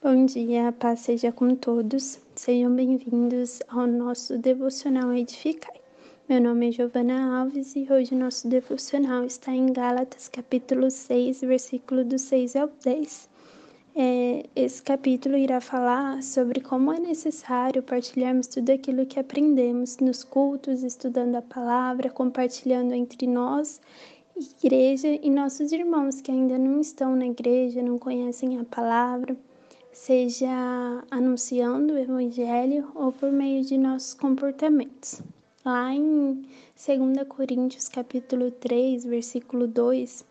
Bom dia, paz seja com todos. Sejam bem-vindos ao nosso devocional Edificai. Meu nome é Giovana Alves e hoje nosso devocional está em Gálatas, capítulo 6, versículo do 6 ao 10. É, esse capítulo irá falar sobre como é necessário partilharmos tudo aquilo que aprendemos nos cultos, estudando a palavra, compartilhando entre nós, igreja e nossos irmãos que ainda não estão na igreja, não conhecem a palavra seja anunciando o Evangelho ou por meio de nossos comportamentos. Lá em 2 Coríntios capítulo 3, versículo 2,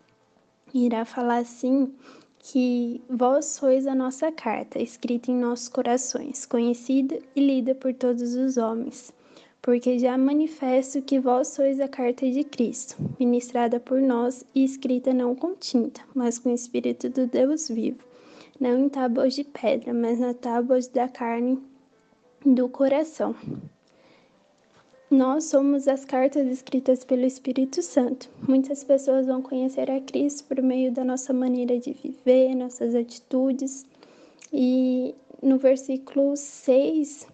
irá falar assim que vós sois a nossa carta, escrita em nossos corações, conhecida e lida por todos os homens. Porque já manifesto que vós sois a carta de Cristo, ministrada por nós e escrita não com tinta, mas com o Espírito do Deus vivo não em tábuas de pedra, mas nas tábuas da carne do coração. Nós somos as cartas escritas pelo Espírito Santo. Muitas pessoas vão conhecer a Cristo por meio da nossa maneira de viver, nossas atitudes. E no versículo 6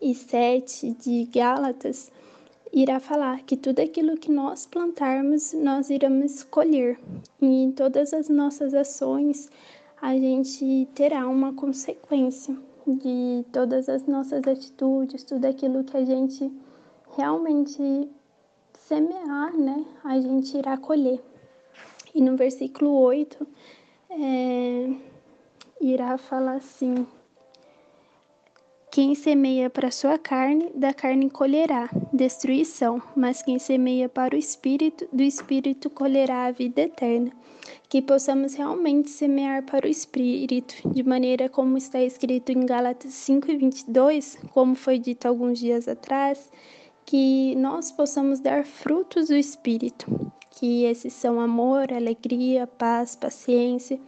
e 7 de Gálatas, irá falar que tudo aquilo que nós plantarmos, nós iremos colher. E em todas as nossas ações, a gente terá uma consequência de todas as nossas atitudes, tudo aquilo que a gente realmente semear, né? A gente irá colher. E no versículo 8, é, irá falar assim: Quem semeia para sua carne, da carne colherá destruição, mas quem semeia para o espírito, do espírito colherá a vida eterna que possamos realmente semear para o Espírito, de maneira como está escrito em Gálatas 5 e 22, como foi dito alguns dias atrás, que nós possamos dar frutos do Espírito, que esses são amor, alegria, paz, paciência.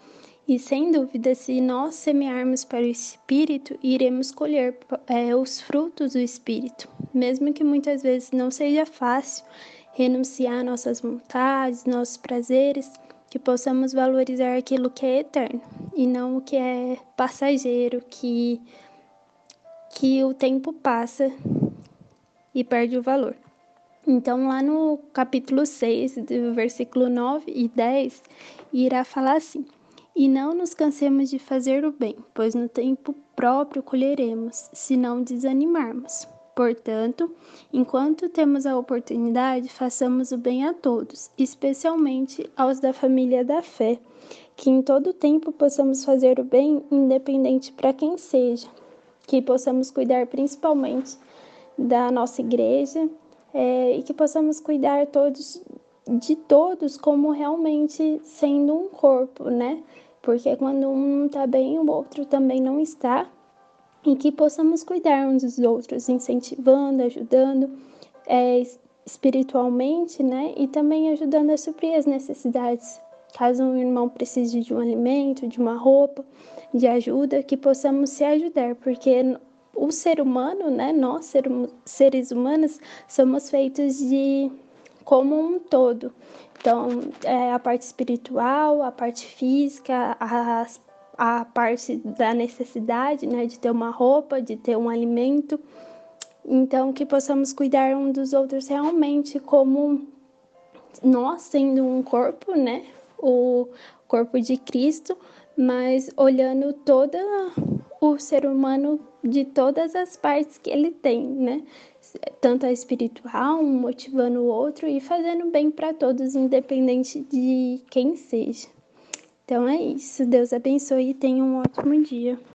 E sem dúvida, se nós semearmos para o Espírito, iremos colher é, os frutos do Espírito, mesmo que muitas vezes não seja fácil renunciar nossas vontades, nossos prazeres que possamos valorizar aquilo que é eterno e não o que é passageiro, que, que o tempo passa e perde o valor. Então, lá no capítulo 6, do versículo 9 e 10, irá falar assim: E não nos cansemos de fazer o bem, pois no tempo próprio colheremos, se não desanimarmos. Portanto, enquanto temos a oportunidade, façamos o bem a todos, especialmente aos da família da fé, que em todo tempo possamos fazer o bem, independente para quem seja, que possamos cuidar principalmente da nossa igreja é, e que possamos cuidar todos de todos como realmente sendo um corpo, né? Porque quando um não está bem, o outro também não está e que possamos cuidar uns dos outros, incentivando, ajudando é, espiritualmente, né? E também ajudando a suprir as necessidades. Caso um irmão precise de um alimento, de uma roupa, de ajuda, que possamos se ajudar, porque o ser humano, né? Nós, seres humanos, somos feitos de como um todo. Então, é, a parte espiritual, a parte física, as a parte da necessidade, né, de ter uma roupa, de ter um alimento. Então, que possamos cuidar um dos outros realmente como nós sendo um corpo, né, o corpo de Cristo, mas olhando todo o ser humano de todas as partes que ele tem, né? Tanto a espiritual, um motivando o outro e fazendo bem para todos, independente de quem seja. Então é isso. Deus abençoe e tenha um ótimo dia.